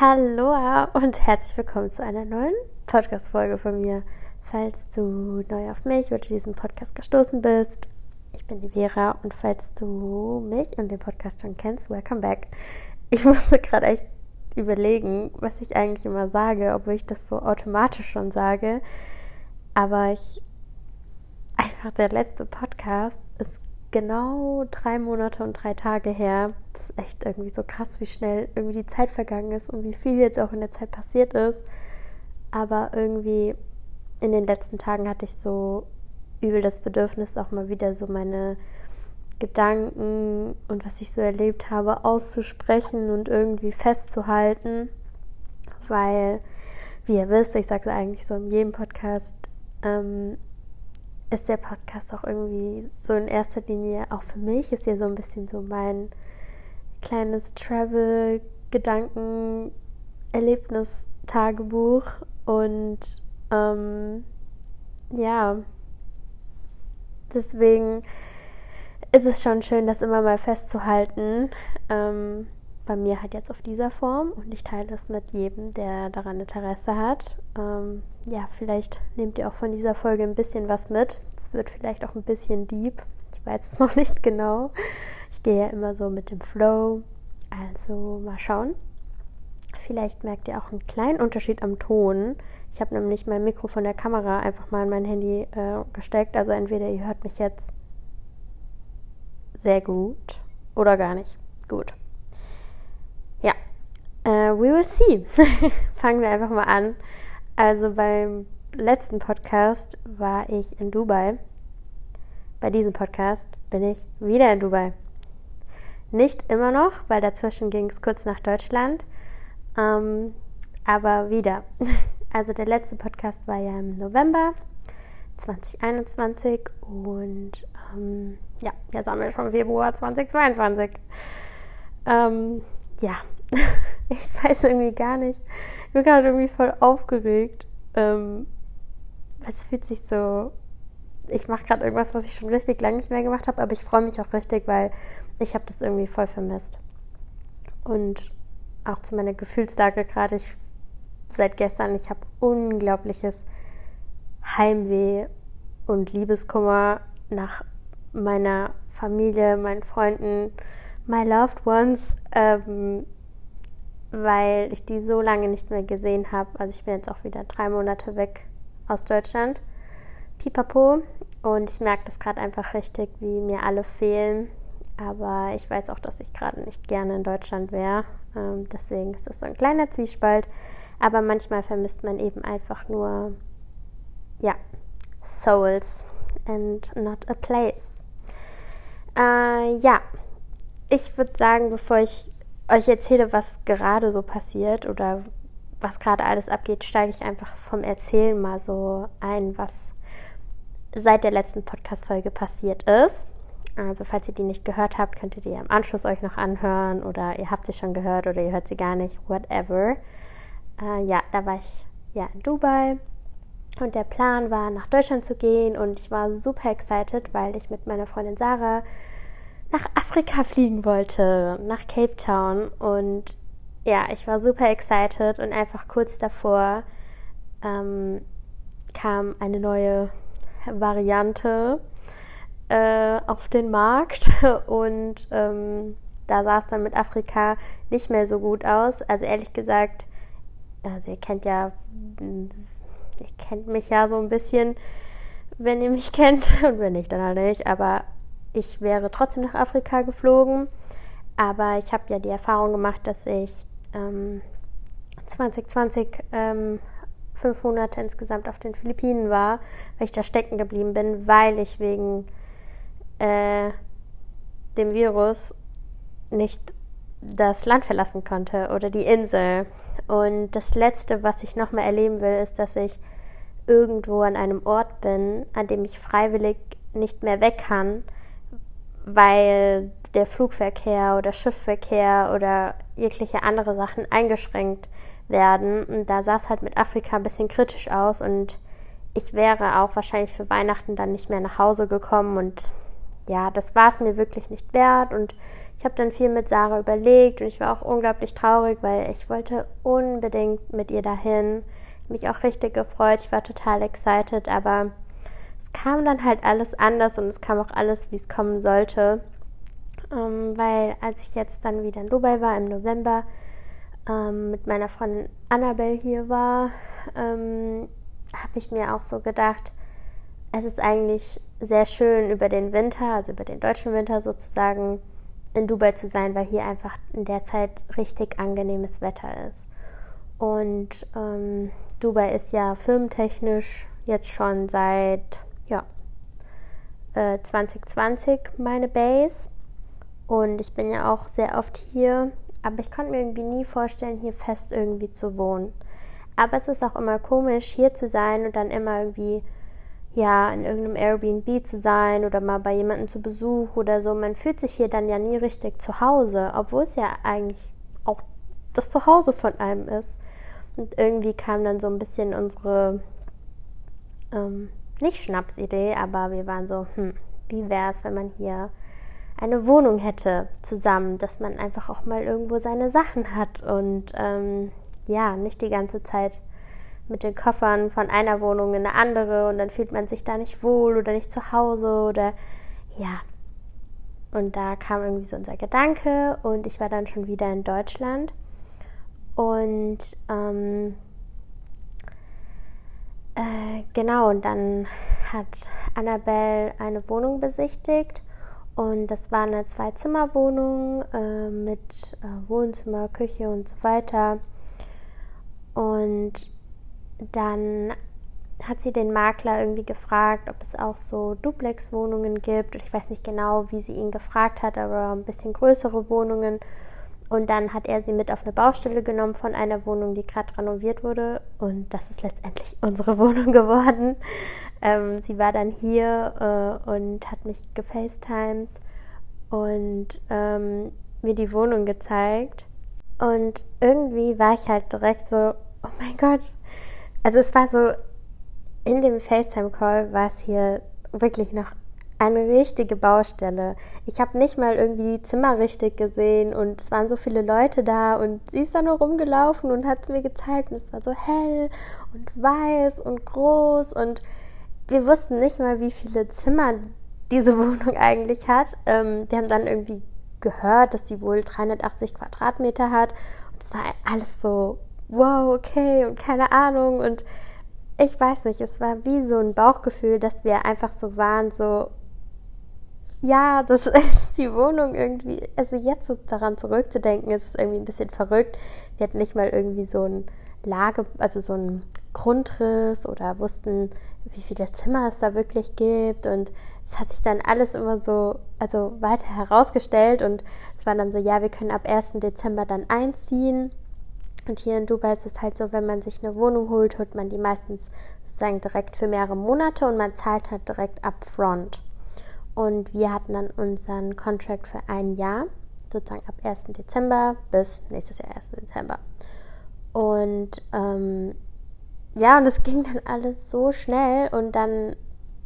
Hallo und herzlich willkommen zu einer neuen Podcast-Folge von mir. Falls du neu auf mich oder diesen Podcast gestoßen bist, ich bin die Vera und falls du mich und den Podcast schon kennst, welcome back. Ich musste gerade echt überlegen, was ich eigentlich immer sage, obwohl ich das so automatisch schon sage. Aber ich einfach der letzte Podcast ist genau drei Monate und drei Tage her. Das ist echt irgendwie so krass, wie schnell irgendwie die Zeit vergangen ist und wie viel jetzt auch in der Zeit passiert ist. Aber irgendwie in den letzten Tagen hatte ich so übel das Bedürfnis, auch mal wieder so meine Gedanken und was ich so erlebt habe auszusprechen und irgendwie festzuhalten. Weil, wie ihr wisst, ich sage es eigentlich so in jedem Podcast, ähm, ist der Podcast auch irgendwie so in erster Linie, auch für mich, ist ja so ein bisschen so mein kleines Travel-Gedanken-Erlebnis-Tagebuch. Und ähm, ja, deswegen ist es schon schön, das immer mal festzuhalten. Ähm, bei mir halt jetzt auf dieser Form und ich teile das mit jedem, der daran Interesse hat. Ähm, ja, vielleicht nehmt ihr auch von dieser Folge ein bisschen was mit. Es wird vielleicht auch ein bisschen deep. Ich weiß es noch nicht genau. Ich gehe ja immer so mit dem Flow. Also mal schauen. Vielleicht merkt ihr auch einen kleinen Unterschied am Ton. Ich habe nämlich mein Mikro von der Kamera einfach mal in mein Handy äh, gesteckt. Also entweder ihr hört mich jetzt sehr gut oder gar nicht gut. Uh, we will see. Fangen wir einfach mal an. Also beim letzten Podcast war ich in Dubai. Bei diesem Podcast bin ich wieder in Dubai. Nicht immer noch, weil dazwischen ging es kurz nach Deutschland. Ähm, aber wieder. Also der letzte Podcast war ja im November 2021 und ähm, ja, jetzt haben wir schon Februar 2022. Ähm, ja, ich weiß irgendwie gar nicht. Ich bin gerade irgendwie voll aufgeregt. Ähm, es fühlt sich so. Ich mache gerade irgendwas, was ich schon richtig lange nicht mehr gemacht habe, aber ich freue mich auch richtig, weil ich habe das irgendwie voll vermisst. Und auch zu meiner Gefühlslage gerade, ich seit gestern, ich habe unglaubliches Heimweh und Liebeskummer nach meiner Familie, meinen Freunden, my loved ones. Ähm, weil ich die so lange nicht mehr gesehen habe. Also ich bin jetzt auch wieder drei Monate weg aus Deutschland. Pipapo. Und ich merke das gerade einfach richtig, wie mir alle fehlen. Aber ich weiß auch, dass ich gerade nicht gerne in Deutschland wäre. Ähm, deswegen ist das so ein kleiner Zwiespalt. Aber manchmal vermisst man eben einfach nur, ja, Souls and not a place. Äh, ja, ich würde sagen, bevor ich euch erzähle, was gerade so passiert oder was gerade alles abgeht, steige ich einfach vom Erzählen mal so ein, was seit der letzten Podcast-Folge passiert ist. Also, falls ihr die nicht gehört habt, könnt ihr die im Anschluss euch noch anhören oder ihr habt sie schon gehört oder ihr hört sie gar nicht, whatever. Äh, ja, da war ich ja in Dubai und der Plan war, nach Deutschland zu gehen und ich war super excited, weil ich mit meiner Freundin Sarah nach Afrika fliegen wollte, nach Cape Town. Und ja, ich war super excited und einfach kurz davor ähm, kam eine neue Variante äh, auf den Markt und ähm, da sah es dann mit Afrika nicht mehr so gut aus. Also ehrlich gesagt, also ihr kennt ja, ihr kennt mich ja so ein bisschen, wenn ihr mich kennt und wenn nicht, dann halt nicht. Aber ich wäre trotzdem nach Afrika geflogen. Aber ich habe ja die Erfahrung gemacht, dass ich ähm, 2020 ähm, fünf Monate insgesamt auf den Philippinen war, weil ich da stecken geblieben bin, weil ich wegen äh, dem Virus nicht das Land verlassen konnte oder die Insel. Und das Letzte, was ich nochmal erleben will, ist, dass ich irgendwo an einem Ort bin, an dem ich freiwillig nicht mehr weg kann, weil der Flugverkehr oder Schiffverkehr oder jegliche andere Sachen eingeschränkt werden. Und da sah es halt mit Afrika ein bisschen kritisch aus. Und ich wäre auch wahrscheinlich für Weihnachten dann nicht mehr nach Hause gekommen. Und ja, das war es mir wirklich nicht wert. Und ich habe dann viel mit Sarah überlegt. Und ich war auch unglaublich traurig, weil ich wollte unbedingt mit ihr dahin. Mich auch richtig gefreut, ich war total excited, aber kam dann halt alles anders und es kam auch alles, wie es kommen sollte. Ähm, weil als ich jetzt dann wieder in Dubai war im November, ähm, mit meiner Freundin Annabelle hier war, ähm, habe ich mir auch so gedacht, es ist eigentlich sehr schön über den Winter, also über den deutschen Winter sozusagen, in Dubai zu sein, weil hier einfach in der Zeit richtig angenehmes Wetter ist. Und ähm, Dubai ist ja filmtechnisch jetzt schon seit ja, äh, 2020 meine Base. Und ich bin ja auch sehr oft hier, aber ich konnte mir irgendwie nie vorstellen, hier fest irgendwie zu wohnen. Aber es ist auch immer komisch, hier zu sein und dann immer irgendwie ja, in irgendeinem Airbnb zu sein oder mal bei jemandem zu Besuch oder so. Man fühlt sich hier dann ja nie richtig zu Hause, obwohl es ja eigentlich auch das Zuhause von einem ist. Und irgendwie kam dann so ein bisschen unsere, ähm, nicht Schnapsidee, aber wir waren so, hm, wie wäre es, wenn man hier eine Wohnung hätte zusammen, dass man einfach auch mal irgendwo seine Sachen hat und ähm, ja, nicht die ganze Zeit mit den Koffern von einer Wohnung in eine andere und dann fühlt man sich da nicht wohl oder nicht zu Hause oder ja. Und da kam irgendwie so unser Gedanke und ich war dann schon wieder in Deutschland und ähm, äh, genau, und dann hat Annabelle eine Wohnung besichtigt und das war eine Zwei-Zimmer-Wohnung äh, mit äh, Wohnzimmer, Küche und so weiter. Und dann hat sie den Makler irgendwie gefragt, ob es auch so Duplex-Wohnungen gibt. Und ich weiß nicht genau, wie sie ihn gefragt hat, aber ein bisschen größere Wohnungen. Und dann hat er sie mit auf eine Baustelle genommen von einer Wohnung, die gerade renoviert wurde. Und das ist letztendlich unsere Wohnung geworden. Ähm, sie war dann hier äh, und hat mich gefacetimed und ähm, mir die Wohnung gezeigt. Und irgendwie war ich halt direkt so, oh mein Gott, also es war so, in dem FaceTime-Call war es hier wirklich noch eine richtige Baustelle. Ich habe nicht mal irgendwie die Zimmer richtig gesehen und es waren so viele Leute da und sie ist da nur rumgelaufen und hat es mir gezeigt und es war so hell und weiß und groß und wir wussten nicht mal, wie viele Zimmer diese Wohnung eigentlich hat. Ähm, wir haben dann irgendwie gehört, dass die wohl 380 Quadratmeter hat und es war alles so wow, okay und keine Ahnung und ich weiß nicht, es war wie so ein Bauchgefühl, dass wir einfach so waren, so ja, das ist die Wohnung irgendwie, also jetzt so daran zurückzudenken, ist irgendwie ein bisschen verrückt. Wir hatten nicht mal irgendwie so ein Lage, also so ein Grundriss oder wussten, wie viele Zimmer es da wirklich gibt und es hat sich dann alles immer so, also weiter herausgestellt und es war dann so, ja, wir können ab 1. Dezember dann einziehen und hier in Dubai ist es halt so, wenn man sich eine Wohnung holt, holt man die meistens sozusagen direkt für mehrere Monate und man zahlt halt direkt upfront. Und wir hatten dann unseren Contract für ein Jahr, sozusagen ab 1. Dezember bis nächstes Jahr 1. Dezember. Und ähm, ja, und es ging dann alles so schnell und dann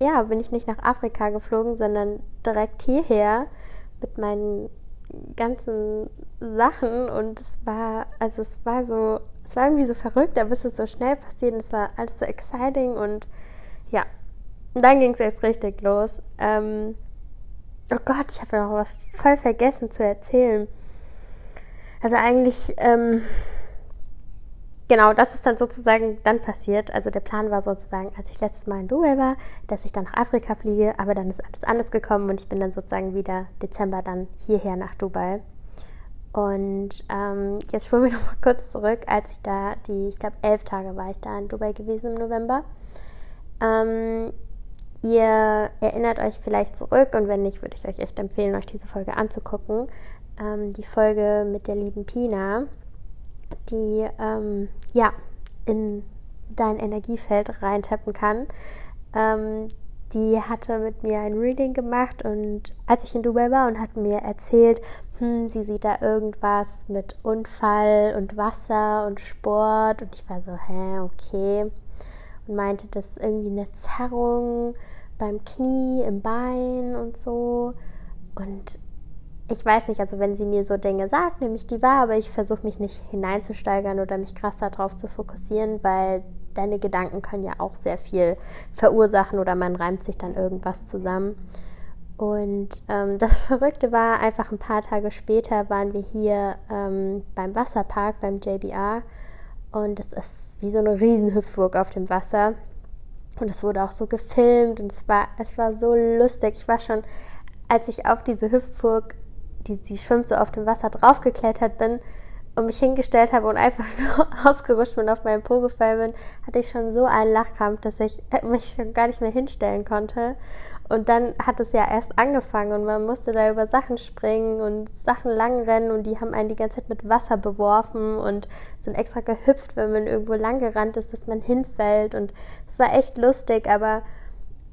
ja, bin ich nicht nach Afrika geflogen, sondern direkt hierher mit meinen ganzen Sachen und es war, also es war so, es war irgendwie so verrückt, aber es ist so schnell passiert und es war alles so exciting und ja, und dann ging es erst richtig los. Ähm, oh Gott, ich habe noch was voll vergessen zu erzählen. Also eigentlich, ähm, genau, das ist dann sozusagen dann passiert. Also der Plan war sozusagen, als ich letztes Mal in Dubai war, dass ich dann nach Afrika fliege, aber dann ist alles anders gekommen und ich bin dann sozusagen wieder Dezember dann hierher nach Dubai. Und ähm, jetzt spulen wir noch mal kurz zurück, als ich da, die, ich glaube, elf Tage war ich da in Dubai gewesen im November. Ähm, ihr erinnert euch vielleicht zurück und wenn nicht, würde ich euch echt empfehlen, euch diese Folge anzugucken. Ähm, die Folge mit der lieben Pina die ähm, ja in dein Energiefeld reintappen kann. Ähm, die hatte mit mir ein Reading gemacht und als ich in Dubai war und hat mir erzählt, hm, sie sieht da irgendwas mit Unfall und Wasser und Sport und ich war so, hä, okay. Und meinte, das ist irgendwie eine Zerrung beim Knie, im Bein und so. Und ich weiß nicht, also wenn sie mir so Dinge sagt, nehme ich die wahr, aber ich versuche mich nicht hineinzusteigern oder mich krass darauf zu fokussieren, weil deine Gedanken können ja auch sehr viel verursachen oder man reimt sich dann irgendwas zusammen. Und ähm, das Verrückte war, einfach ein paar Tage später waren wir hier ähm, beim Wasserpark, beim JBR. Und es ist wie so eine Riesenhüpfburg auf dem Wasser. Und es wurde auch so gefilmt und es war, es war so lustig. Ich war schon, als ich auf diese Hüpfburg, die, die schwimmt so auf dem Wasser, draufgeklettert bin, und mich hingestellt habe und einfach nur ausgerutscht bin, auf meinen Po gefallen bin, hatte ich schon so einen Lachkampf, dass ich mich schon gar nicht mehr hinstellen konnte. Und dann hat es ja erst angefangen und man musste da über Sachen springen und Sachen langrennen und die haben einen die ganze Zeit mit Wasser beworfen und sind extra gehüpft, wenn man irgendwo lang gerannt ist, dass man hinfällt. Und es war echt lustig, aber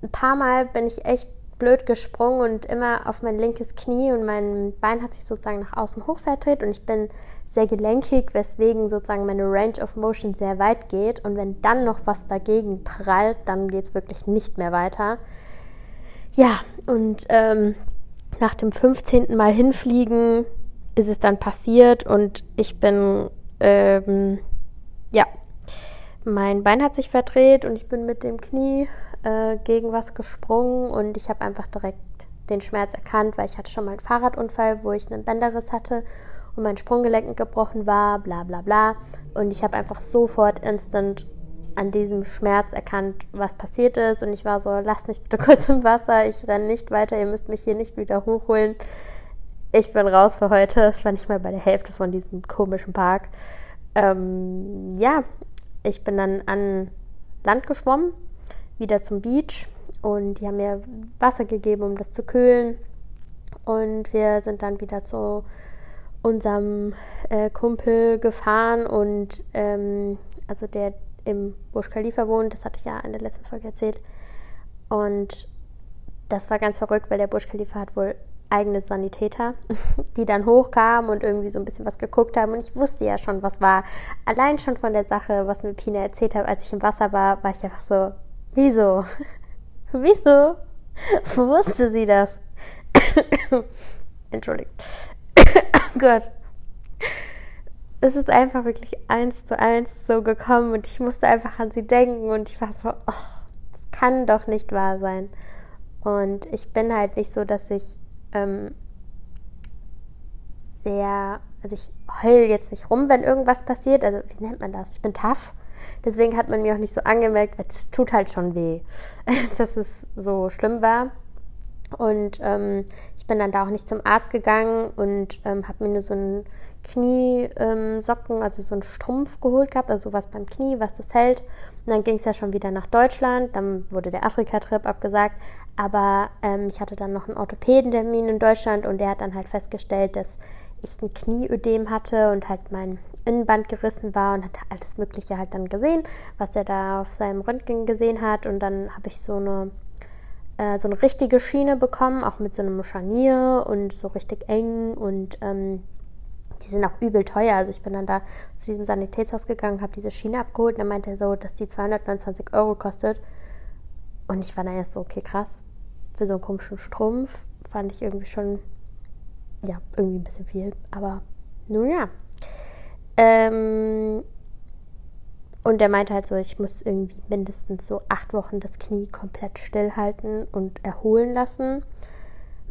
ein paar Mal bin ich echt blöd gesprungen und immer auf mein linkes Knie und mein Bein hat sich sozusagen nach außen hoch verdreht und ich bin sehr gelenkig, weswegen sozusagen meine Range of Motion sehr weit geht. Und wenn dann noch was dagegen prallt, dann geht es wirklich nicht mehr weiter. Ja, und ähm, nach dem 15. Mal hinfliegen ist es dann passiert und ich bin, ähm, ja, mein Bein hat sich verdreht und ich bin mit dem Knie äh, gegen was gesprungen und ich habe einfach direkt den Schmerz erkannt, weil ich hatte schon mal einen Fahrradunfall, wo ich einen Bänderriss hatte und mein Sprunggelenk gebrochen war, bla bla bla. Und ich habe einfach sofort instant an diesem Schmerz erkannt, was passiert ist. Und ich war so, lasst mich bitte kurz im Wasser, ich renne nicht weiter, ihr müsst mich hier nicht wieder hochholen. Ich bin raus für heute. Es war nicht mal bei der Hälfte von diesem komischen Park. Ähm, ja, ich bin dann an Land geschwommen, wieder zum Beach. Und die haben mir Wasser gegeben, um das zu kühlen. Und wir sind dann wieder zu unserem äh, Kumpel gefahren und ähm, also der im Burj Khalifa wohnt, das hatte ich ja in der letzten Folge erzählt. Und das war ganz verrückt, weil der Burj Khalifa hat wohl eigene Sanitäter, die dann hochkamen und irgendwie so ein bisschen was geguckt haben. Und ich wusste ja schon, was war. Allein schon von der Sache, was mir Pina erzählt hat, als ich im Wasser war, war ich einfach so, wieso? wieso? Wusste sie das? Entschuldigt. Gott. Es ist einfach wirklich eins zu eins so gekommen und ich musste einfach an sie denken und ich war so, oh, das kann doch nicht wahr sein. Und ich bin halt nicht so, dass ich ähm, sehr, also ich heul jetzt nicht rum, wenn irgendwas passiert. Also wie nennt man das? Ich bin tough. Deswegen hat man mir auch nicht so angemerkt, es tut halt schon weh, dass es so schlimm war. Und ähm, ich bin dann da auch nicht zum Arzt gegangen und ähm, habe mir nur so einen Kniesocken, ähm, also so einen Strumpf geholt gehabt, also sowas beim Knie, was das hält. Und dann ging es ja schon wieder nach Deutschland. Dann wurde der Afrika-Trip abgesagt. Aber ähm, ich hatte dann noch einen Orthopädentermin in Deutschland und der hat dann halt festgestellt, dass ich ein Knieödem hatte und halt mein Innenband gerissen war und hat alles Mögliche halt dann gesehen, was er da auf seinem Röntgen gesehen hat. Und dann habe ich so eine äh, so eine richtige Schiene bekommen, auch mit so einem Scharnier und so richtig eng und ähm, die sind auch übel teuer. Also ich bin dann da zu diesem Sanitätshaus gegangen, habe diese Schiene abgeholt und dann meinte er so, dass die 229 Euro kostet. Und ich war dann erst so, okay, krass, für so einen komischen Strumpf fand ich irgendwie schon, ja, irgendwie ein bisschen viel. Aber nun ja. Ähm, und er meinte halt so, ich muss irgendwie mindestens so acht Wochen das Knie komplett stillhalten und erholen lassen.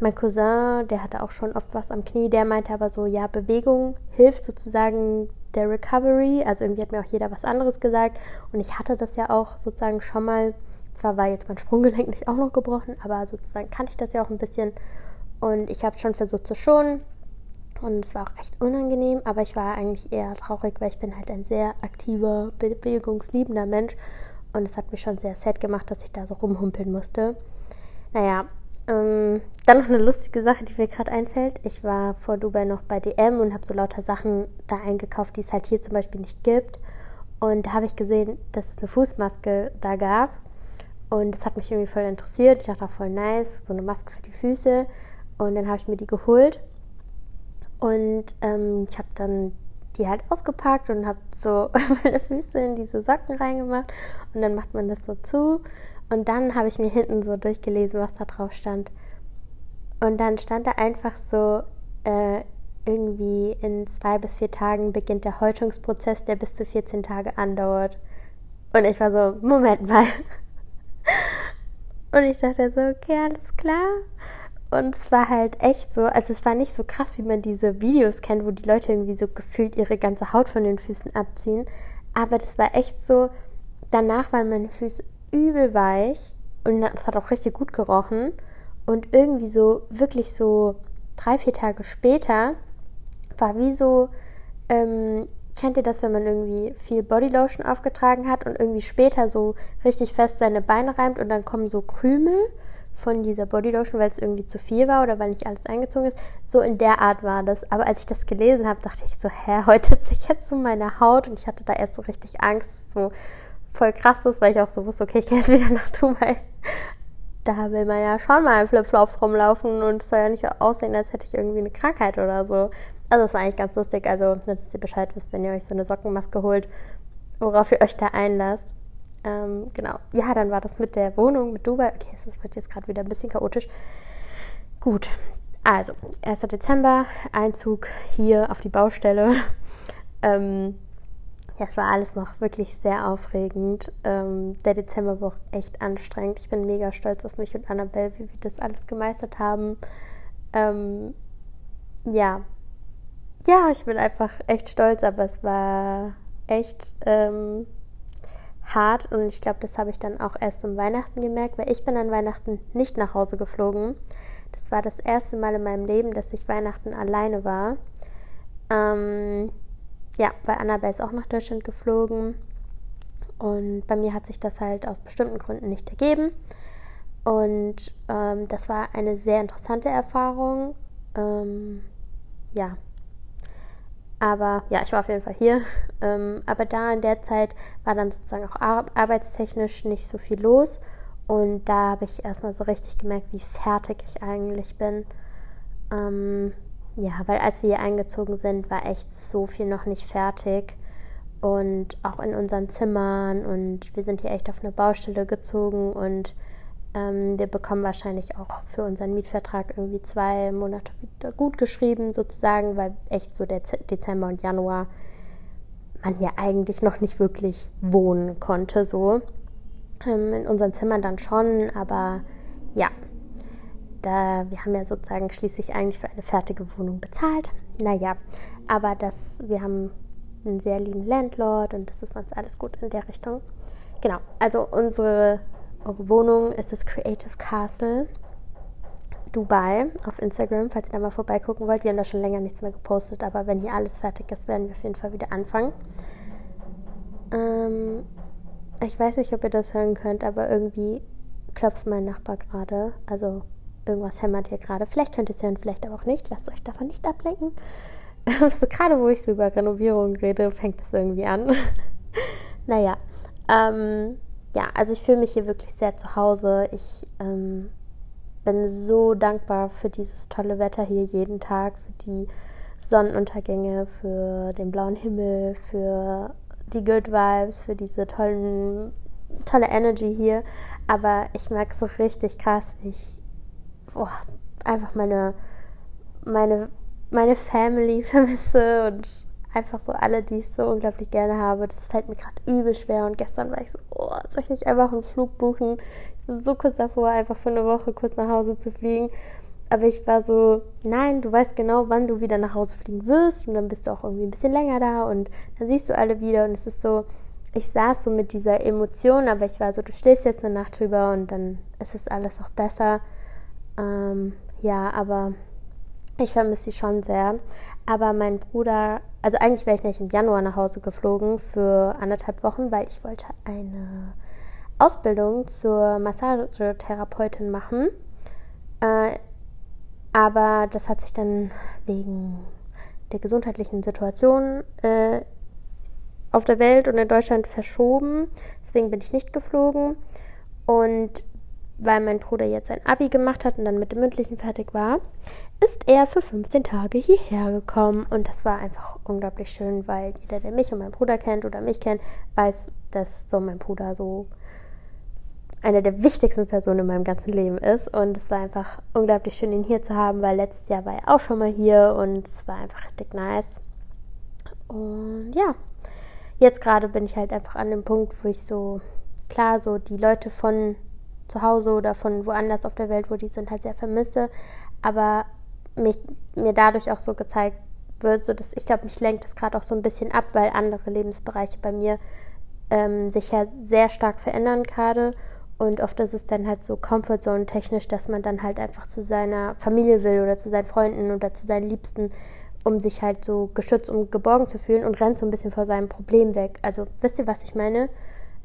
Mein Cousin, der hatte auch schon oft was am Knie, der meinte aber so, ja, Bewegung hilft sozusagen der Recovery. Also irgendwie hat mir auch jeder was anderes gesagt. Und ich hatte das ja auch sozusagen schon mal. Zwar war jetzt mein Sprunggelenk nicht auch noch gebrochen, aber sozusagen kannte ich das ja auch ein bisschen. Und ich habe es schon versucht zu schonen. Und es war auch echt unangenehm, aber ich war eigentlich eher traurig, weil ich bin halt ein sehr aktiver, bewegungsliebender Mensch. Und es hat mich schon sehr sad gemacht, dass ich da so rumhumpeln musste. Naja, ähm, dann noch eine lustige Sache, die mir gerade einfällt. Ich war vor Dubai noch bei DM und habe so lauter Sachen da eingekauft, die es halt hier zum Beispiel nicht gibt. Und da habe ich gesehen, dass es eine Fußmaske da gab. Und das hat mich irgendwie voll interessiert. Ich dachte auch voll nice, so eine Maske für die Füße. Und dann habe ich mir die geholt. Und ähm, ich habe dann die halt ausgepackt und habe so meine Füße in diese Socken reingemacht. Und dann macht man das so zu Und dann habe ich mir hinten so durchgelesen, was da drauf stand. Und dann stand da einfach so, äh, irgendwie in zwei bis vier Tagen beginnt der Häutungsprozess, der bis zu 14 Tage andauert. Und ich war so, Moment mal. Und ich dachte so, okay, alles klar. Und es war halt echt so, also es war nicht so krass, wie man diese Videos kennt, wo die Leute irgendwie so gefühlt ihre ganze Haut von den Füßen abziehen. Aber das war echt so, danach waren meine Füße übel weich und es hat auch richtig gut gerochen. Und irgendwie so, wirklich so drei, vier Tage später war wie so, ähm, kennt ihr das, wenn man irgendwie viel Bodylotion aufgetragen hat und irgendwie später so richtig fest seine Beine reimt und dann kommen so Krümel von dieser Bodylotion, weil es irgendwie zu viel war oder weil nicht alles eingezogen ist. So in der Art war das. Aber als ich das gelesen habe, dachte ich so, hä, häutet sich jetzt so meine Haut und ich hatte da erst so richtig Angst, so voll krass ist, weil ich auch so wusste, okay, ich gehe jetzt wieder nach Dubai. Da will man ja schon mal in Flipflops rumlaufen und es soll ja nicht so aussehen, als hätte ich irgendwie eine Krankheit oder so. Also es war eigentlich ganz lustig. Also, dass ihr Bescheid wisst, wenn ihr euch so eine Sockenmaske holt, worauf ihr euch da einlasst. Ähm, genau. Ja, dann war das mit der Wohnung, mit Dubai. Okay, es wird jetzt gerade wieder ein bisschen chaotisch. Gut. Also, 1. Dezember, Einzug hier auf die Baustelle. ähm, ja, es war alles noch wirklich sehr aufregend. Ähm, der Dezember war auch echt anstrengend. Ich bin mega stolz auf mich und Annabelle, wie wir das alles gemeistert haben. Ähm, ja, ja, ich bin einfach echt stolz, aber es war echt ähm, hart und ich glaube, das habe ich dann auch erst um Weihnachten gemerkt, weil ich bin an Weihnachten nicht nach Hause geflogen. Das war das erste Mal in meinem Leben, dass ich Weihnachten alleine war. Ähm, ja, weil Annabelle ist auch nach Deutschland geflogen und bei mir hat sich das halt aus bestimmten Gründen nicht ergeben. Und ähm, das war eine sehr interessante Erfahrung. Ähm, ja, aber ja, ich war auf jeden Fall hier. Ähm, aber da in der Zeit war dann sozusagen auch ar arbeitstechnisch nicht so viel los. Und da habe ich erstmal so richtig gemerkt, wie fertig ich eigentlich bin. Ähm, ja, weil als wir hier eingezogen sind, war echt so viel noch nicht fertig. Und auch in unseren Zimmern. Und wir sind hier echt auf eine Baustelle gezogen. Und ähm, wir bekommen wahrscheinlich auch für unseren Mietvertrag irgendwie zwei Monate gut geschrieben, sozusagen, weil echt so der Dezember und Januar man hier eigentlich noch nicht wirklich wohnen konnte, so. Ähm, in unseren Zimmern dann schon, aber ja, da, wir haben ja sozusagen schließlich eigentlich für eine fertige Wohnung bezahlt. Naja, aber das, wir haben einen sehr lieben Landlord und das ist sonst alles gut in der Richtung. Genau, also unsere eure Wohnung ist das Creative Castle Dubai auf Instagram, falls ihr da mal vorbeigucken wollt. Wir haben da schon länger nichts mehr gepostet, aber wenn hier alles fertig ist, werden wir auf jeden Fall wieder anfangen. Ähm, ich weiß nicht, ob ihr das hören könnt, aber irgendwie klopft mein Nachbar gerade. Also irgendwas hämmert hier gerade. Vielleicht könnt ihr es hören, vielleicht aber auch nicht. Lasst euch davon nicht ablenken. also, gerade wo ich so über Renovierung rede, fängt es irgendwie an. naja. Ähm, ja, also ich fühle mich hier wirklich sehr zu Hause. Ich ähm, bin so dankbar für dieses tolle Wetter hier jeden Tag, für die Sonnenuntergänge, für den blauen Himmel, für die Good Vibes, für diese tollen, tolle Energy hier. Aber ich merke so richtig krass, wie ich boah, einfach meine, meine, meine Family vermisse und einfach so alle, die ich so unglaublich gerne habe. Das fällt mir gerade übel schwer. Und gestern war ich so, oh, soll ich nicht einfach einen Flug buchen? Ich war so kurz davor, einfach für eine Woche kurz nach Hause zu fliegen. Aber ich war so, nein, du weißt genau, wann du wieder nach Hause fliegen wirst. Und dann bist du auch irgendwie ein bisschen länger da und dann siehst du alle wieder. Und es ist so, ich saß so mit dieser Emotion, aber ich war so, du schläfst jetzt eine Nacht drüber und dann ist es alles auch besser. Ähm, ja, aber ich vermisse sie schon sehr. Aber mein Bruder, also eigentlich wäre ich nicht im Januar nach Hause geflogen für anderthalb Wochen, weil ich wollte eine Ausbildung zur Massagetherapeutin machen. Äh, aber das hat sich dann wegen der gesundheitlichen Situation äh, auf der Welt und in Deutschland verschoben. Deswegen bin ich nicht geflogen. Und weil mein Bruder jetzt sein Abi gemacht hat und dann mit dem mündlichen fertig war, ist er für 15 Tage hierher gekommen. Und das war einfach unglaublich schön, weil jeder, der mich und meinen Bruder kennt oder mich kennt, weiß, dass so mein Bruder so eine der wichtigsten Personen in meinem ganzen Leben ist. Und es war einfach unglaublich schön, ihn hier zu haben, weil letztes Jahr war er auch schon mal hier und es war einfach richtig nice. Und ja, jetzt gerade bin ich halt einfach an dem Punkt, wo ich so, klar, so die Leute von zu Hause oder von woanders auf der Welt, wo die sind, halt sehr vermisse. Aber mich, mir dadurch auch so gezeigt wird, so dass ich glaube, mich lenkt das gerade auch so ein bisschen ab, weil andere Lebensbereiche bei mir ähm, sich ja sehr stark verändern gerade. Und oft ist es dann halt so Comfortzone technisch, dass man dann halt einfach zu seiner Familie will oder zu seinen Freunden oder zu seinen Liebsten, um sich halt so geschützt und geborgen zu fühlen und rennt so ein bisschen vor seinem Problem weg. Also wisst ihr, was ich meine?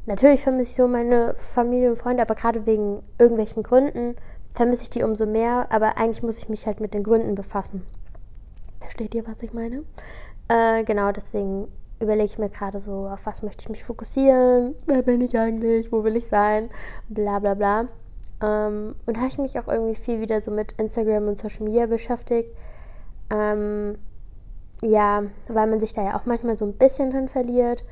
Natürlich vermisse ich so meine Familie und Freunde, aber gerade wegen irgendwelchen Gründen vermisse ich die umso mehr. Aber eigentlich muss ich mich halt mit den Gründen befassen. Versteht ihr, was ich meine? Äh, genau, deswegen überlege ich mir gerade so, auf was möchte ich mich fokussieren, wer bin ich eigentlich, wo will ich sein, bla bla bla. Ähm, und habe ich mich auch irgendwie viel wieder so mit Instagram und Social Media beschäftigt. Ähm, ja, weil man sich da ja auch manchmal so ein bisschen drin verliert.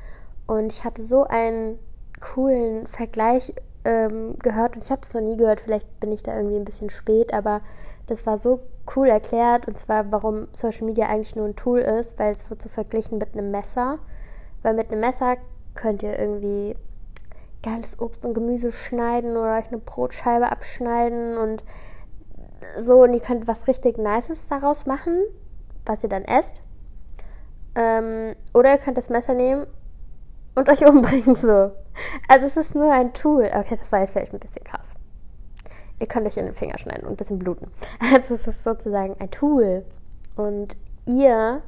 Und ich hatte so einen coolen Vergleich ähm, gehört und ich habe es noch nie gehört, vielleicht bin ich da irgendwie ein bisschen spät, aber das war so cool erklärt und zwar, warum Social Media eigentlich nur ein Tool ist, weil es wird so verglichen mit einem Messer. Weil mit einem Messer könnt ihr irgendwie geiles Obst und Gemüse schneiden oder euch eine Brotscheibe abschneiden und so und ihr könnt was richtig Nices daraus machen, was ihr dann esst. Ähm, oder ihr könnt das Messer nehmen und euch umbringen so. Also es ist nur ein Tool. Okay, das war jetzt vielleicht ein bisschen krass. Ihr könnt euch in den Finger schneiden und ein bisschen bluten. Also es ist sozusagen ein Tool. Und ihr,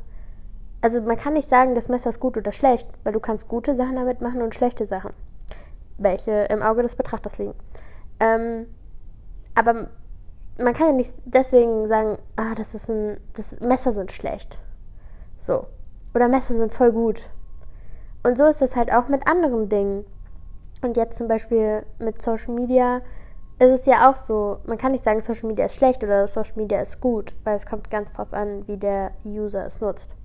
also man kann nicht sagen, das Messer ist gut oder schlecht, weil du kannst gute Sachen damit machen und schlechte Sachen, welche im Auge des Betrachters liegen. Ähm, aber man kann ja nicht deswegen sagen, ah, das ist ein, das Messer sind schlecht. So. Oder Messer sind voll gut. Und so ist es halt auch mit anderen Dingen. Und jetzt zum Beispiel mit Social Media ist es ja auch so, man kann nicht sagen, Social Media ist schlecht oder Social Media ist gut, weil es kommt ganz drauf an, wie der User es nutzt.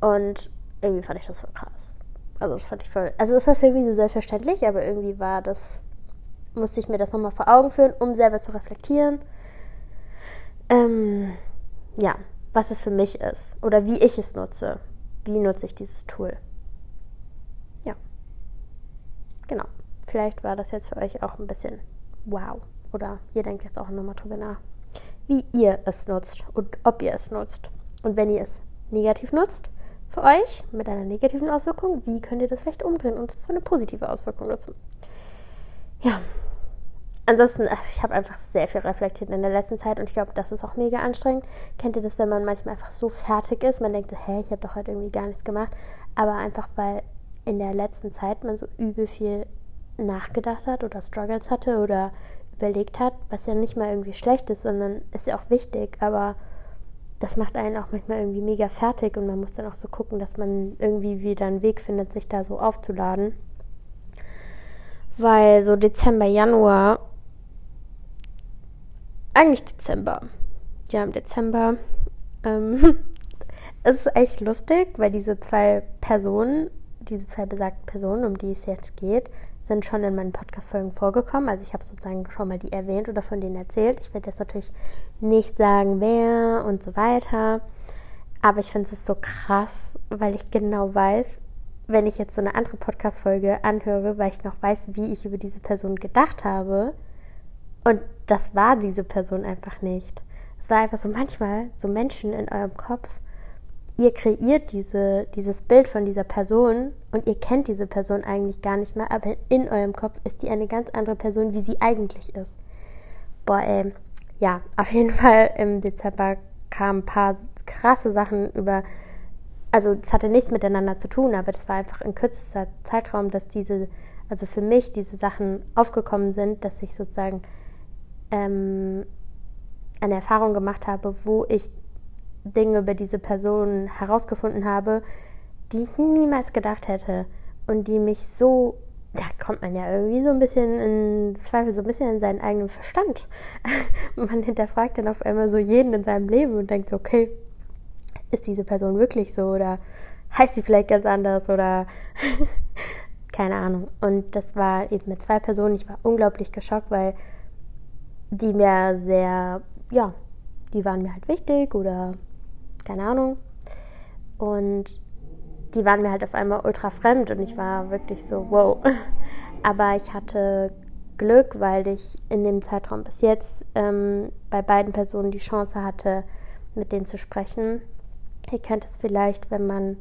Und irgendwie fand ich das voll krass. Also das fand ich voll. Also ist das irgendwie so selbstverständlich, aber irgendwie war das, musste ich mir das nochmal vor Augen führen, um selber zu reflektieren. Ähm, ja, was es für mich ist oder wie ich es nutze. Wie nutze ich dieses Tool? Ja. Genau. Vielleicht war das jetzt für euch auch ein bisschen wow. Oder ihr denkt jetzt auch nochmal drüber nach, wie ihr es nutzt und ob ihr es nutzt. Und wenn ihr es negativ nutzt, für euch mit einer negativen Auswirkung, wie könnt ihr das vielleicht umdrehen und es für eine positive Auswirkung nutzen? Ja. Ansonsten, ich habe einfach sehr viel reflektiert in der letzten Zeit und ich glaube, das ist auch mega anstrengend. Kennt ihr das, wenn man manchmal einfach so fertig ist? Man denkt hä, ich habe doch heute irgendwie gar nichts gemacht. Aber einfach, weil in der letzten Zeit man so übel viel nachgedacht hat oder Struggles hatte oder überlegt hat, was ja nicht mal irgendwie schlecht ist, sondern ist ja auch wichtig, aber das macht einen auch manchmal irgendwie mega fertig und man muss dann auch so gucken, dass man irgendwie wieder einen Weg findet, sich da so aufzuladen. Weil so Dezember, Januar, eigentlich Dezember, ja im Dezember, ähm, es ist echt lustig, weil diese zwei Personen, diese zwei besagten Personen, um die es jetzt geht, sind schon in meinen Podcast-Folgen vorgekommen. Also ich habe sozusagen schon mal die erwähnt oder von denen erzählt. Ich werde jetzt natürlich nicht sagen, wer und so weiter. Aber ich finde es so krass, weil ich genau weiß, wenn ich jetzt so eine andere Podcast-Folge anhöre, weil ich noch weiß, wie ich über diese Person gedacht habe. Und das war diese Person einfach nicht. Es war einfach so manchmal so Menschen in eurem Kopf, ihr kreiert diese, dieses Bild von dieser Person und ihr kennt diese Person eigentlich gar nicht mehr, aber in eurem Kopf ist die eine ganz andere Person, wie sie eigentlich ist. Boah, ey. Ja, auf jeden Fall im Dezember kamen ein paar krasse Sachen über. Also, es hatte nichts miteinander zu tun, aber das war einfach in kürzester Zeitraum, dass diese, also für mich diese Sachen aufgekommen sind, dass ich sozusagen ähm, eine Erfahrung gemacht habe, wo ich Dinge über diese Person herausgefunden habe, die ich niemals gedacht hätte und die mich so, da kommt man ja irgendwie so ein bisschen in Zweifel, so ein bisschen in seinen eigenen Verstand. man hinterfragt dann auf einmal so jeden in seinem Leben und denkt so, okay, ist diese Person wirklich so oder heißt sie vielleicht ganz anders oder keine Ahnung. Und das war eben mit zwei Personen. Ich war unglaublich geschockt, weil die mir sehr, ja, die waren mir halt wichtig oder keine Ahnung. Und die waren mir halt auf einmal ultra fremd und ich war wirklich so, wow. Aber ich hatte Glück, weil ich in dem Zeitraum bis jetzt ähm, bei beiden Personen die Chance hatte, mit denen zu sprechen. Ihr kennt es vielleicht, wenn man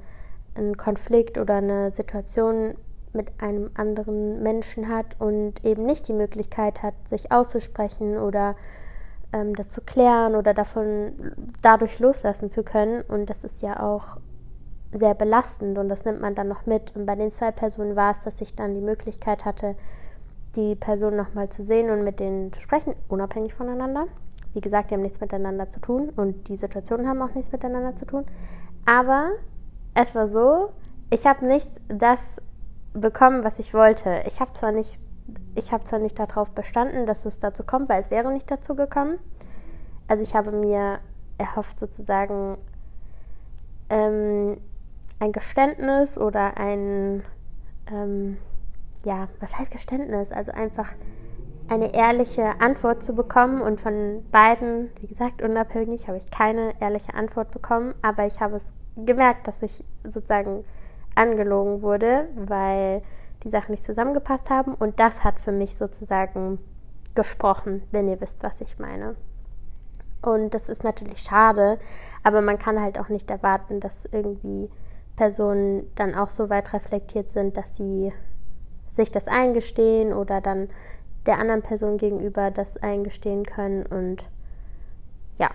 einen Konflikt oder eine Situation mit einem anderen Menschen hat und eben nicht die Möglichkeit hat, sich auszusprechen oder ähm, das zu klären oder davon dadurch loslassen zu können. Und das ist ja auch sehr belastend und das nimmt man dann noch mit. Und bei den zwei Personen war es, dass ich dann die Möglichkeit hatte, die Person nochmal zu sehen und mit denen zu sprechen, unabhängig voneinander. Wie gesagt, die haben nichts miteinander zu tun und die Situationen haben auch nichts miteinander zu tun. Aber es war so, ich habe nicht das bekommen, was ich wollte. Ich habe zwar nicht, ich habe zwar nicht darauf bestanden, dass es dazu kommt, weil es wäre nicht dazu gekommen. Also ich habe mir erhofft sozusagen ähm, ein Geständnis oder ein, ähm, ja, was heißt Geständnis? Also einfach eine ehrliche Antwort zu bekommen und von beiden, wie gesagt, unabhängig, habe ich keine ehrliche Antwort bekommen, aber ich habe es gemerkt, dass ich sozusagen angelogen wurde, weil die Sachen nicht zusammengepasst haben. Und das hat für mich sozusagen gesprochen, wenn ihr wisst, was ich meine. Und das ist natürlich schade, aber man kann halt auch nicht erwarten, dass irgendwie Personen dann auch so weit reflektiert sind, dass sie sich das eingestehen oder dann der anderen Person gegenüber das eingestehen können. Und ja,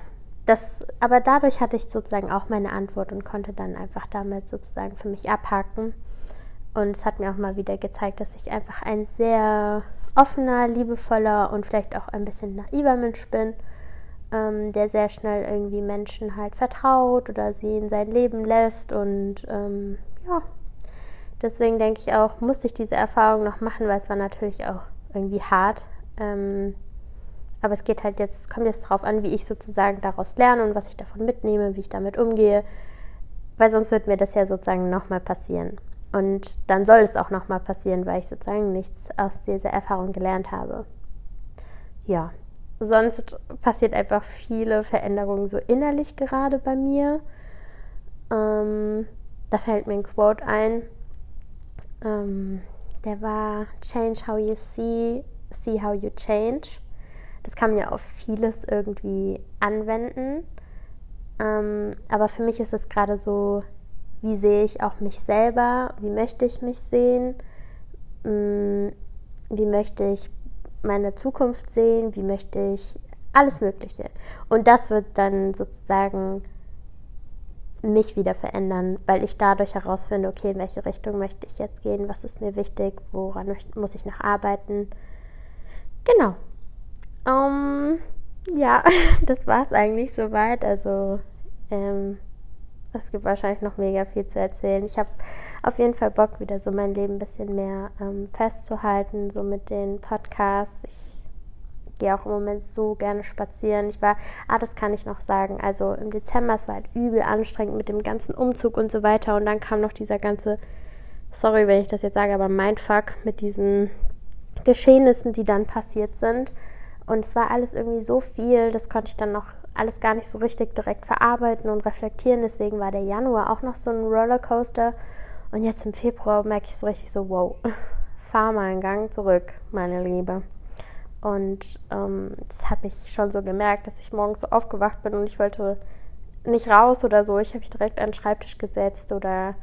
das, aber dadurch hatte ich sozusagen auch meine Antwort und konnte dann einfach damit sozusagen für mich abhaken. Und es hat mir auch mal wieder gezeigt, dass ich einfach ein sehr offener, liebevoller und vielleicht auch ein bisschen naiver Mensch bin, ähm, der sehr schnell irgendwie Menschen halt vertraut oder sie in sein Leben lässt. Und ähm, ja, deswegen denke ich auch, musste ich diese Erfahrung noch machen, weil es war natürlich auch irgendwie hart. Ähm, aber es geht halt jetzt, kommt jetzt darauf an, wie ich sozusagen daraus lerne und was ich davon mitnehme, wie ich damit umgehe. Weil sonst wird mir das ja sozusagen nochmal passieren. Und dann soll es auch nochmal passieren, weil ich sozusagen nichts aus dieser Erfahrung gelernt habe. Ja, sonst passiert einfach viele Veränderungen so innerlich gerade bei mir. Ähm, da fällt mir ein Quote ein. Ähm, der war Change how you see, see how you change. Das kann man ja auf vieles irgendwie anwenden. Ähm, aber für mich ist es gerade so, wie sehe ich auch mich selber? Wie möchte ich mich sehen? Ähm, wie möchte ich meine Zukunft sehen? Wie möchte ich alles Mögliche? Und das wird dann sozusagen mich wieder verändern, weil ich dadurch herausfinde, okay, in welche Richtung möchte ich jetzt gehen, was ist mir wichtig, woran muss ich noch arbeiten. Genau. Um, ähm, ja, das war es eigentlich soweit. Also ähm, es gibt wahrscheinlich noch mega viel zu erzählen. Ich habe auf jeden Fall Bock, wieder so mein Leben ein bisschen mehr ähm, festzuhalten, so mit den Podcasts. Ich gehe auch im Moment so gerne spazieren. Ich war, ah, das kann ich noch sagen. Also im Dezember, es war halt übel anstrengend mit dem ganzen Umzug und so weiter. Und dann kam noch dieser ganze, sorry, wenn ich das jetzt sage, aber Mindfuck mit diesen Geschehnissen, die dann passiert sind. Und es war alles irgendwie so viel, das konnte ich dann noch alles gar nicht so richtig direkt verarbeiten und reflektieren. Deswegen war der Januar auch noch so ein Rollercoaster. Und jetzt im Februar merke ich so richtig so, wow, fahr mal einen Gang zurück, meine Liebe. Und ähm, das habe ich schon so gemerkt, dass ich morgens so aufgewacht bin und ich wollte nicht raus oder so. Ich habe mich direkt an den Schreibtisch gesetzt oder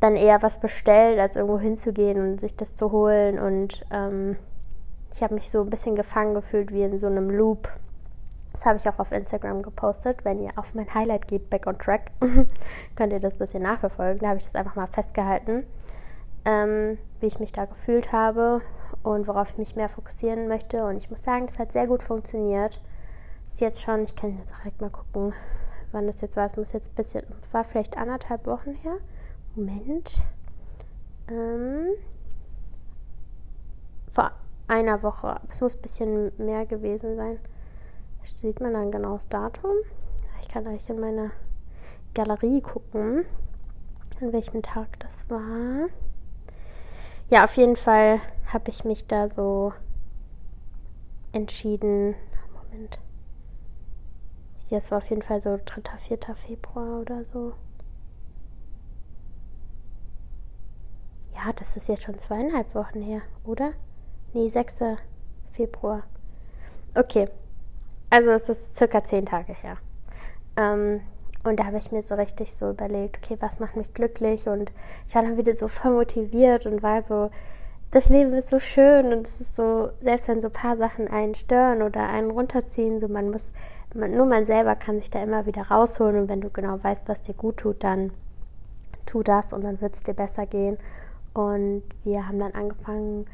dann eher was bestellt, als irgendwo hinzugehen und sich das zu holen. Und ähm, ich habe mich so ein bisschen gefangen gefühlt wie in so einem Loop. Das habe ich auch auf Instagram gepostet. Wenn ihr auf mein Highlight geht, Back on Track, könnt ihr das ein bisschen nachverfolgen. Da habe ich das einfach mal festgehalten, ähm, wie ich mich da gefühlt habe und worauf ich mich mehr fokussieren möchte. Und ich muss sagen, das hat sehr gut funktioniert. Ist jetzt schon, ich kann direkt mal gucken, wann das jetzt war. Es muss jetzt ein bisschen, war vielleicht anderthalb Wochen her. Moment. Ähm, vor einer Woche. Es muss ein bisschen mehr gewesen sein. Sieht man dann genau das Datum? Ich kann gleich in meine Galerie gucken, an welchem Tag das war. ja, auf jeden Fall habe ich mich da so entschieden. Moment. Ja, es war auf jeden Fall so 3., 4. Februar oder so. Ja, das ist jetzt schon zweieinhalb Wochen her, oder? Nee, 6. Februar. Okay. Also es ist circa zehn Tage her. Ähm, und da habe ich mir so richtig so überlegt, okay, was macht mich glücklich? Und ich war dann wieder so voll motiviert und war so, das Leben ist so schön und es ist so, selbst wenn so ein paar Sachen einen stören oder einen runterziehen, so man muss, man, nur man selber kann sich da immer wieder rausholen und wenn du genau weißt, was dir gut tut, dann tu das und dann wird es dir besser gehen. Und wir haben dann angefangen,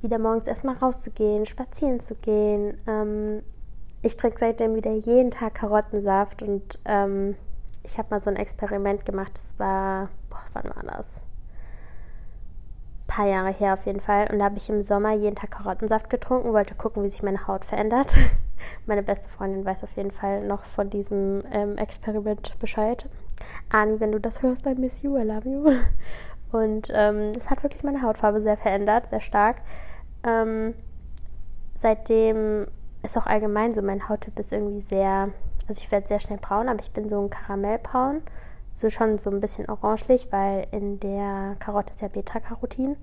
wieder morgens erstmal rauszugehen, spazieren zu gehen. Ähm, ich trinke seitdem wieder jeden Tag Karottensaft und ähm, ich habe mal so ein Experiment gemacht. Das war, boah, wann war das? Ein paar Jahre her auf jeden Fall. Und da habe ich im Sommer jeden Tag Karottensaft getrunken, wollte gucken, wie sich meine Haut verändert. meine beste Freundin weiß auf jeden Fall noch von diesem ähm, Experiment Bescheid. Ani, wenn du das hörst, I miss you, I love you. Und ähm, das hat wirklich meine Hautfarbe sehr verändert, sehr stark. Ähm, seitdem ist auch allgemein so, mein Hauttyp ist irgendwie sehr, also ich werde sehr schnell braun, aber ich bin so ein Karamellbraun, so schon so ein bisschen orangelich, weil in der Karotte ist ja Beta-Carotin.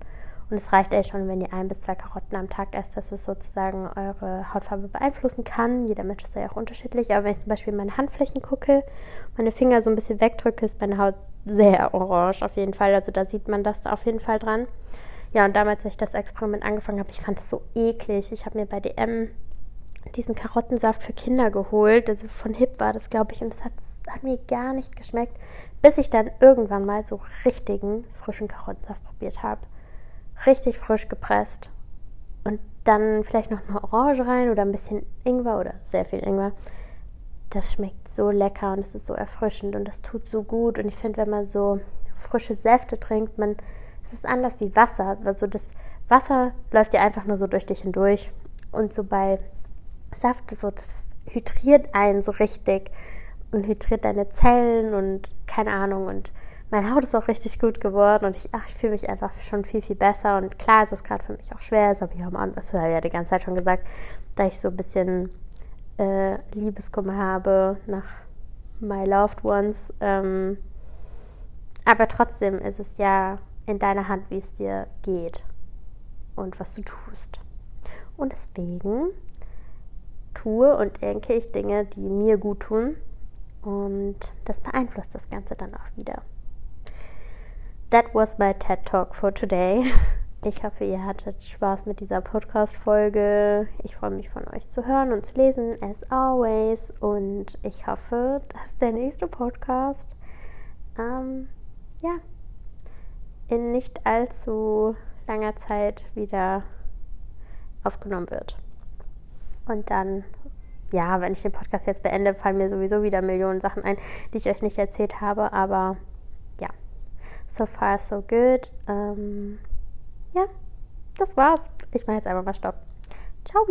Und es reicht eigentlich schon, wenn ihr ein bis zwei Karotten am Tag esst, dass es sozusagen eure Hautfarbe beeinflussen kann. Jeder Mensch ist da ja auch unterschiedlich. Aber wenn ich zum Beispiel meine Handflächen gucke, meine Finger so ein bisschen wegdrücke, ist meine Haut sehr orange auf jeden Fall. Also da sieht man das auf jeden Fall dran. Ja, und damals, als ich das Experiment angefangen habe, ich fand es so eklig. Ich habe mir bei DM diesen Karottensaft für Kinder geholt. Also von Hip war das, glaube ich. Und es hat, hat, mir gar nicht geschmeckt, bis ich dann irgendwann mal so richtigen frischen Karottensaft probiert habe. Richtig frisch gepresst. Und dann vielleicht noch eine Orange rein oder ein bisschen Ingwer oder sehr viel Ingwer. Das schmeckt so lecker und es ist so erfrischend und das tut so gut. Und ich finde, wenn man so frische Säfte trinkt, man, es ist anders wie Wasser. Also das Wasser läuft ja einfach nur so durch dich hindurch. Und so bei Saft, so, das hydriert einen so richtig und hydriert deine Zellen und keine Ahnung. Und meine Haut ist auch richtig gut geworden und ich, ich fühle mich einfach schon viel, viel besser. Und klar ist es gerade für mich auch schwer, das habe ich habe ich ja die ganze Zeit schon gesagt, da ich so ein bisschen äh, Liebeskummer habe nach My Loved Ones. Ähm, aber trotzdem ist es ja in deiner Hand, wie es dir geht und was du tust. Und deswegen tue und denke ich Dinge, die mir gut tun. Und das beeinflusst das Ganze dann auch wieder. That was my TED Talk for today. Ich hoffe, ihr hattet Spaß mit dieser Podcast-Folge. Ich freue mich von euch zu hören und zu lesen, as always. Und ich hoffe, dass der nächste Podcast, ähm, ja, in nicht allzu langer Zeit wieder aufgenommen wird. Und dann, ja, wenn ich den Podcast jetzt beende, fallen mir sowieso wieder Millionen Sachen ein, die ich euch nicht erzählt habe. Aber ja, so far so good. Ähm, ja, das war's. Ich mache jetzt einfach mal Stopp. Ciao.